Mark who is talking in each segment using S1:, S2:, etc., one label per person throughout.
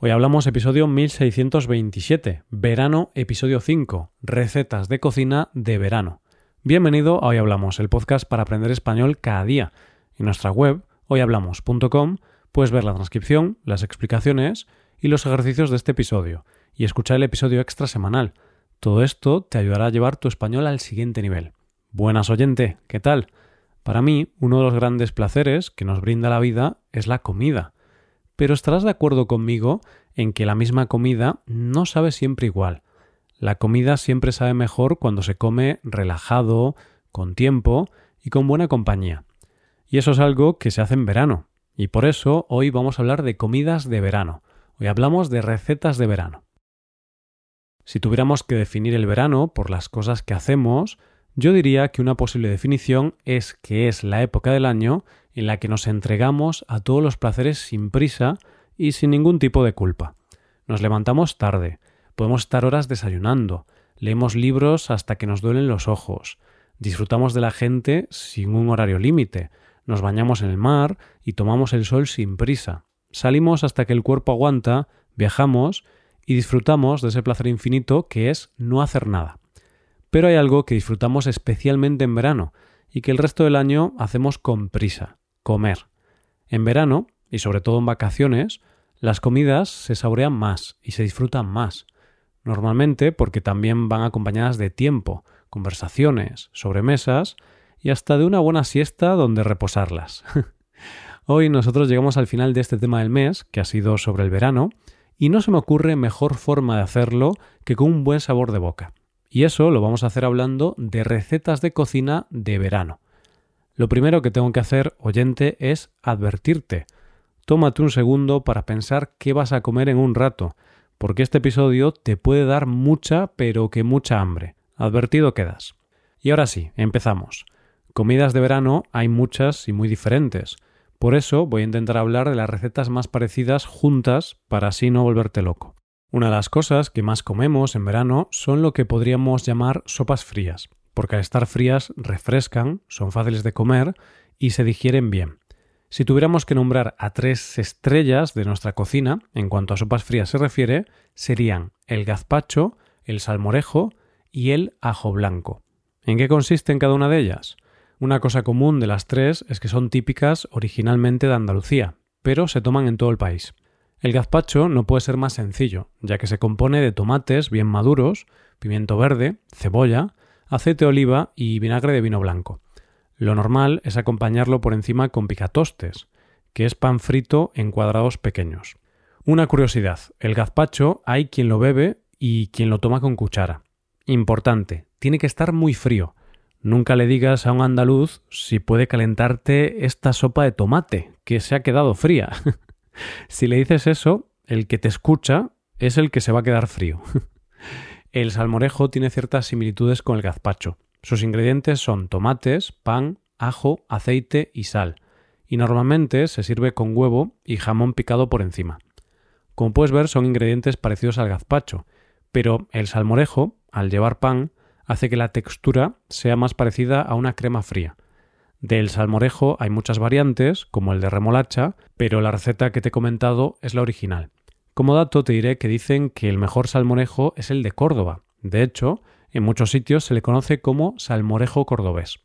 S1: Hoy hablamos episodio 1627, verano episodio 5, recetas de cocina de verano. Bienvenido a Hoy Hablamos, el podcast para aprender español cada día. En nuestra web, hoyhablamos.com, puedes ver la transcripción, las explicaciones y los ejercicios de este episodio, y escuchar el episodio extra semanal. Todo esto te ayudará a llevar tu español al siguiente nivel. Buenas oyente, ¿qué tal? Para mí, uno de los grandes placeres que nos brinda la vida es la comida pero estarás de acuerdo conmigo en que la misma comida no sabe siempre igual. La comida siempre sabe mejor cuando se come relajado, con tiempo y con buena compañía. Y eso es algo que se hace en verano. Y por eso hoy vamos a hablar de comidas de verano. Hoy hablamos de recetas de verano. Si tuviéramos que definir el verano por las cosas que hacemos, yo diría que una posible definición es que es la época del año en la que nos entregamos a todos los placeres sin prisa y sin ningún tipo de culpa. Nos levantamos tarde, podemos estar horas desayunando, leemos libros hasta que nos duelen los ojos, disfrutamos de la gente sin un horario límite, nos bañamos en el mar y tomamos el sol sin prisa, salimos hasta que el cuerpo aguanta, viajamos y disfrutamos de ese placer infinito que es no hacer nada. Pero hay algo que disfrutamos especialmente en verano y que el resto del año hacemos con prisa, comer. En verano, y sobre todo en vacaciones, las comidas se saborean más y se disfrutan más. Normalmente porque también van acompañadas de tiempo, conversaciones, sobremesas y hasta de una buena siesta donde reposarlas. Hoy nosotros llegamos al final de este tema del mes, que ha sido sobre el verano, y no se me ocurre mejor forma de hacerlo que con un buen sabor de boca. Y eso lo vamos a hacer hablando de recetas de cocina de verano. Lo primero que tengo que hacer, oyente, es advertirte. Tómate un segundo para pensar qué vas a comer en un rato, porque este episodio te puede dar mucha, pero que mucha hambre. Advertido quedas. Y ahora sí, empezamos. Comidas de verano hay muchas y muy diferentes. Por eso voy a intentar hablar de las recetas más parecidas juntas para así no volverte loco. Una de las cosas que más comemos en verano son lo que podríamos llamar sopas frías porque al estar frías refrescan, son fáciles de comer y se digieren bien. Si tuviéramos que nombrar a tres estrellas de nuestra cocina, en cuanto a sopas frías se refiere, serían el gazpacho, el salmorejo y el ajo blanco. ¿En qué consisten cada una de ellas? Una cosa común de las tres es que son típicas originalmente de Andalucía, pero se toman en todo el país. El gazpacho no puede ser más sencillo, ya que se compone de tomates bien maduros, pimiento verde, cebolla, aceite de oliva y vinagre de vino blanco. Lo normal es acompañarlo por encima con picatostes, que es pan frito en cuadrados pequeños. Una curiosidad, el gazpacho hay quien lo bebe y quien lo toma con cuchara. Importante, tiene que estar muy frío. Nunca le digas a un andaluz si puede calentarte esta sopa de tomate, que se ha quedado fría. si le dices eso, el que te escucha es el que se va a quedar frío. El salmorejo tiene ciertas similitudes con el gazpacho. Sus ingredientes son tomates, pan, ajo, aceite y sal, y normalmente se sirve con huevo y jamón picado por encima. Como puedes ver, son ingredientes parecidos al gazpacho, pero el salmorejo, al llevar pan, hace que la textura sea más parecida a una crema fría. Del salmorejo hay muchas variantes, como el de remolacha, pero la receta que te he comentado es la original. Como dato te diré que dicen que el mejor salmorejo es el de Córdoba. De hecho, en muchos sitios se le conoce como salmorejo cordobés.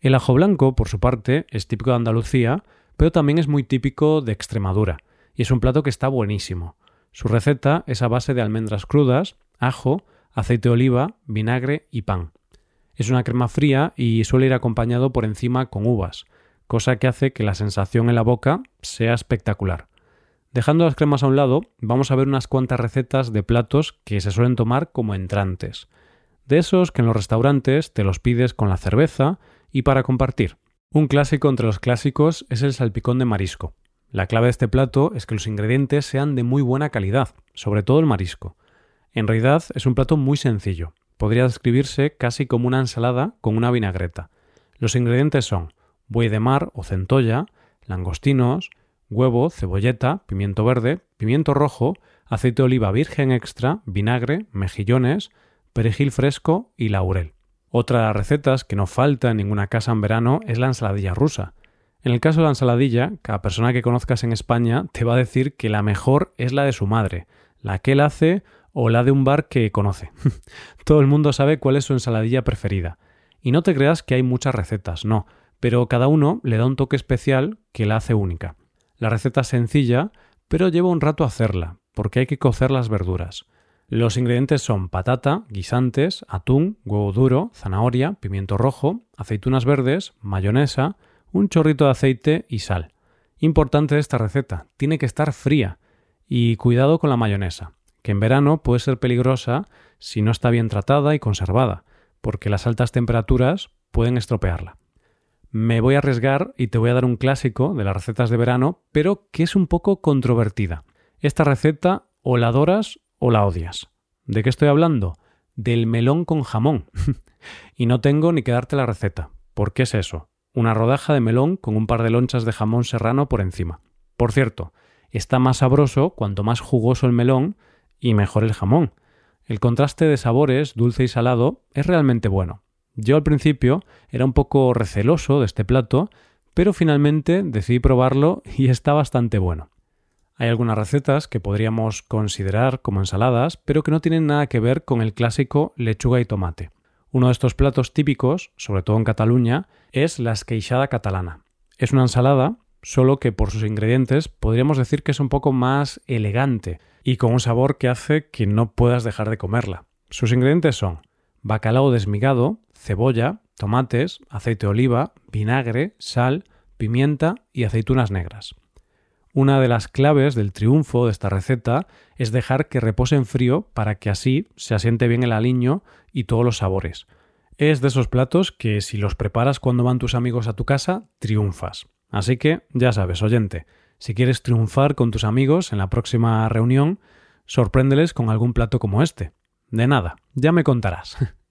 S1: El ajo blanco, por su parte, es típico de Andalucía, pero también es muy típico de Extremadura, y es un plato que está buenísimo. Su receta es a base de almendras crudas, ajo, aceite de oliva, vinagre y pan. Es una crema fría y suele ir acompañado por encima con uvas, cosa que hace que la sensación en la boca sea espectacular. Dejando las cremas a un lado, vamos a ver unas cuantas recetas de platos que se suelen tomar como entrantes. De esos que en los restaurantes te los pides con la cerveza y para compartir. Un clásico entre los clásicos es el salpicón de marisco. La clave de este plato es que los ingredientes sean de muy buena calidad, sobre todo el marisco. En realidad es un plato muy sencillo. Podría describirse casi como una ensalada con una vinagreta. Los ingredientes son buey de mar o centolla, langostinos, huevo, cebolleta, pimiento verde, pimiento rojo, aceite de oliva virgen extra, vinagre, mejillones, perejil fresco y laurel. Otra de las recetas que no falta en ninguna casa en verano es la ensaladilla rusa. En el caso de la ensaladilla, cada persona que conozcas en España te va a decir que la mejor es la de su madre, la que él hace o la de un bar que conoce. Todo el mundo sabe cuál es su ensaladilla preferida. Y no te creas que hay muchas recetas, no, pero cada uno le da un toque especial que la hace única. La receta es sencilla, pero lleva un rato hacerla, porque hay que cocer las verduras. Los ingredientes son patata, guisantes, atún, huevo duro, zanahoria, pimiento rojo, aceitunas verdes, mayonesa, un chorrito de aceite y sal. Importante esta receta, tiene que estar fría. Y cuidado con la mayonesa, que en verano puede ser peligrosa si no está bien tratada y conservada, porque las altas temperaturas pueden estropearla. Me voy a arriesgar y te voy a dar un clásico de las recetas de verano, pero que es un poco controvertida. Esta receta o la adoras o la odias. ¿De qué estoy hablando? Del melón con jamón. y no tengo ni que darte la receta. ¿Por qué es eso? Una rodaja de melón con un par de lonchas de jamón serrano por encima. Por cierto, está más sabroso cuanto más jugoso el melón y mejor el jamón. El contraste de sabores, dulce y salado, es realmente bueno. Yo al principio era un poco receloso de este plato, pero finalmente decidí probarlo y está bastante bueno. Hay algunas recetas que podríamos considerar como ensaladas, pero que no tienen nada que ver con el clásico lechuga y tomate. Uno de estos platos típicos, sobre todo en Cataluña, es la esqueixada catalana. Es una ensalada, solo que por sus ingredientes podríamos decir que es un poco más elegante y con un sabor que hace que no puedas dejar de comerla. Sus ingredientes son bacalao desmigado, cebolla, tomates, aceite de oliva, vinagre, sal, pimienta y aceitunas negras. Una de las claves del triunfo de esta receta es dejar que repose en frío para que así se asiente bien el aliño y todos los sabores. Es de esos platos que si los preparas cuando van tus amigos a tu casa, triunfas. Así que ya sabes, oyente, si quieres triunfar con tus amigos en la próxima reunión, sorpréndeles con algún plato como este. De nada, ya me contarás.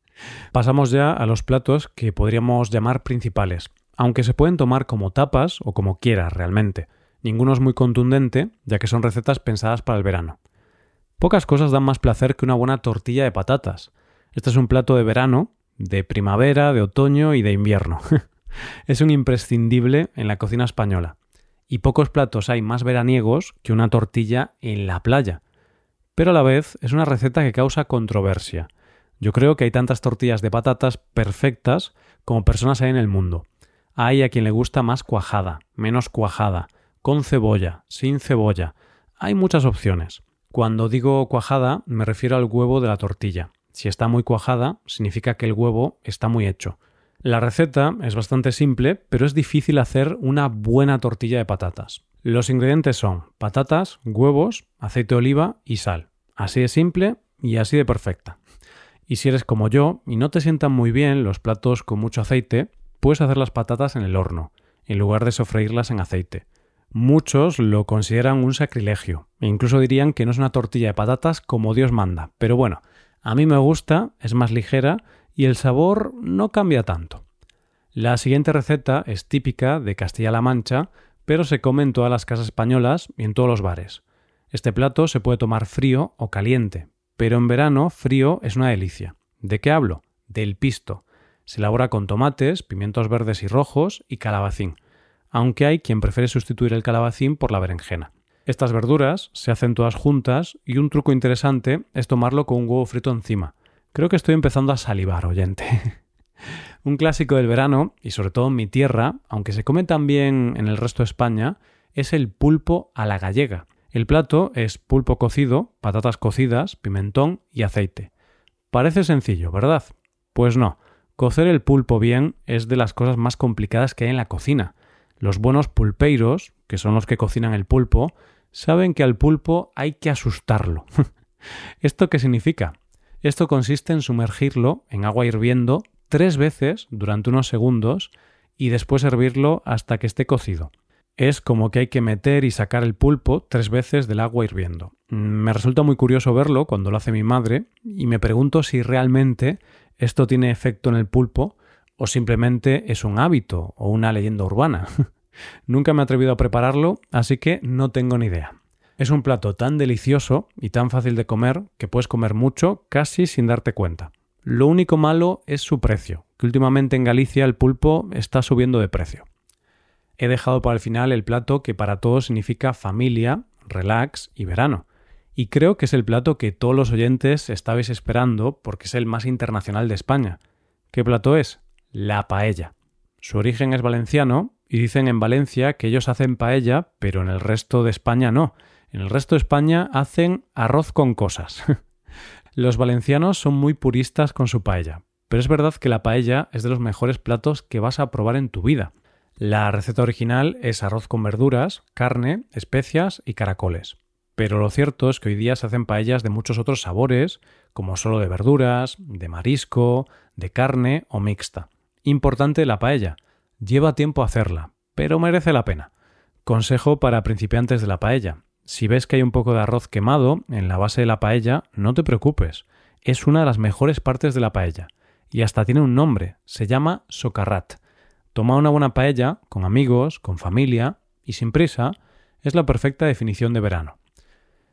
S1: Pasamos ya a los platos que podríamos llamar principales, aunque se pueden tomar como tapas o como quieras realmente. Ninguno es muy contundente, ya que son recetas pensadas para el verano. Pocas cosas dan más placer que una buena tortilla de patatas. Este es un plato de verano, de primavera, de otoño y de invierno. es un imprescindible en la cocina española. Y pocos platos hay más veraniegos que una tortilla en la playa. Pero a la vez es una receta que causa controversia. Yo creo que hay tantas tortillas de patatas perfectas como personas hay en el mundo. Hay a quien le gusta más cuajada, menos cuajada, con cebolla, sin cebolla. Hay muchas opciones. Cuando digo cuajada me refiero al huevo de la tortilla. Si está muy cuajada, significa que el huevo está muy hecho. La receta es bastante simple, pero es difícil hacer una buena tortilla de patatas. Los ingredientes son patatas, huevos, aceite de oliva y sal. Así de simple y así de perfecta. Y si eres como yo y no te sientan muy bien los platos con mucho aceite, puedes hacer las patatas en el horno, en lugar de sofreírlas en aceite. Muchos lo consideran un sacrilegio e incluso dirían que no es una tortilla de patatas como Dios manda. Pero bueno, a mí me gusta, es más ligera y el sabor no cambia tanto. La siguiente receta es típica de Castilla-La Mancha, pero se come en todas las casas españolas y en todos los bares. Este plato se puede tomar frío o caliente, pero en verano frío es una delicia. ¿De qué hablo? Del pisto. Se elabora con tomates, pimientos verdes y rojos y calabacín aunque hay quien prefiere sustituir el calabacín por la berenjena. Estas verduras se hacen todas juntas y un truco interesante es tomarlo con un huevo frito encima. Creo que estoy empezando a salivar, oyente. un clásico del verano, y sobre todo en mi tierra, aunque se come también en el resto de España, es el pulpo a la gallega. El plato es pulpo cocido, patatas cocidas, pimentón y aceite. Parece sencillo, ¿verdad? Pues no. Cocer el pulpo bien es de las cosas más complicadas que hay en la cocina. Los buenos pulpeiros, que son los que cocinan el pulpo, saben que al pulpo hay que asustarlo. ¿Esto qué significa? Esto consiste en sumergirlo en agua hirviendo tres veces durante unos segundos y después hervirlo hasta que esté cocido. Es como que hay que meter y sacar el pulpo tres veces del agua hirviendo. Me resulta muy curioso verlo cuando lo hace mi madre y me pregunto si realmente esto tiene efecto en el pulpo o simplemente es un hábito o una leyenda urbana. Nunca me he atrevido a prepararlo, así que no tengo ni idea. Es un plato tan delicioso y tan fácil de comer que puedes comer mucho casi sin darte cuenta. Lo único malo es su precio, que últimamente en Galicia el pulpo está subiendo de precio. He dejado para el final el plato que para todos significa familia, relax y verano. Y creo que es el plato que todos los oyentes estabais esperando porque es el más internacional de España. ¿Qué plato es? La paella. Su origen es valenciano y dicen en Valencia que ellos hacen paella, pero en el resto de España no. En el resto de España hacen arroz con cosas. los valencianos son muy puristas con su paella, pero es verdad que la paella es de los mejores platos que vas a probar en tu vida. La receta original es arroz con verduras, carne, especias y caracoles. Pero lo cierto es que hoy día se hacen paellas de muchos otros sabores, como solo de verduras, de marisco, de carne o mixta. Importante la paella. Lleva tiempo hacerla, pero merece la pena. Consejo para principiantes de la paella. Si ves que hay un poco de arroz quemado en la base de la paella, no te preocupes. Es una de las mejores partes de la paella y hasta tiene un nombre, se llama socarrat. Tomar una buena paella, con amigos, con familia y sin prisa, es la perfecta definición de verano.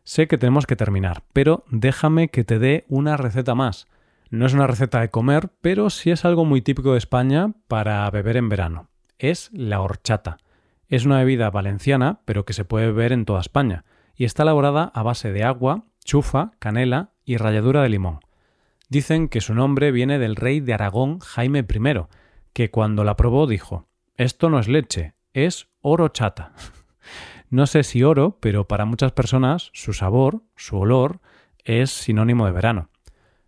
S1: Sé que tenemos que terminar, pero déjame que te dé una receta más. No es una receta de comer, pero sí es algo muy típico de España para beber en verano. Es la horchata. Es una bebida valenciana, pero que se puede beber en toda España, y está elaborada a base de agua, chufa, canela y ralladura de limón. Dicen que su nombre viene del rey de Aragón Jaime I, que cuando la probó dijo Esto no es leche, es oro chata. no sé si oro, pero para muchas personas su sabor, su olor, es sinónimo de verano.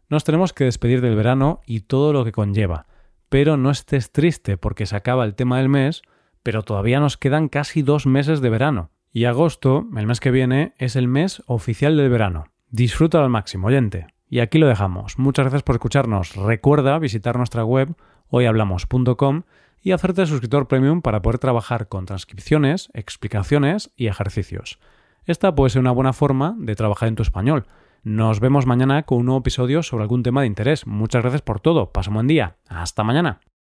S1: Nos tenemos que despedir del verano y todo lo que conlleva, pero no estés triste porque se acaba el tema del mes, pero todavía nos quedan casi dos meses de verano. Y agosto, el mes que viene, es el mes oficial del verano. Disfruta al máximo, oyente. Y aquí lo dejamos. Muchas gracias por escucharnos. Recuerda visitar nuestra web hoyhablamos.com y hacerte suscriptor premium para poder trabajar con transcripciones, explicaciones y ejercicios. Esta puede ser una buena forma de trabajar en tu español. Nos vemos mañana con un nuevo episodio sobre algún tema de interés. Muchas gracias por todo. Pasa un buen día. Hasta mañana.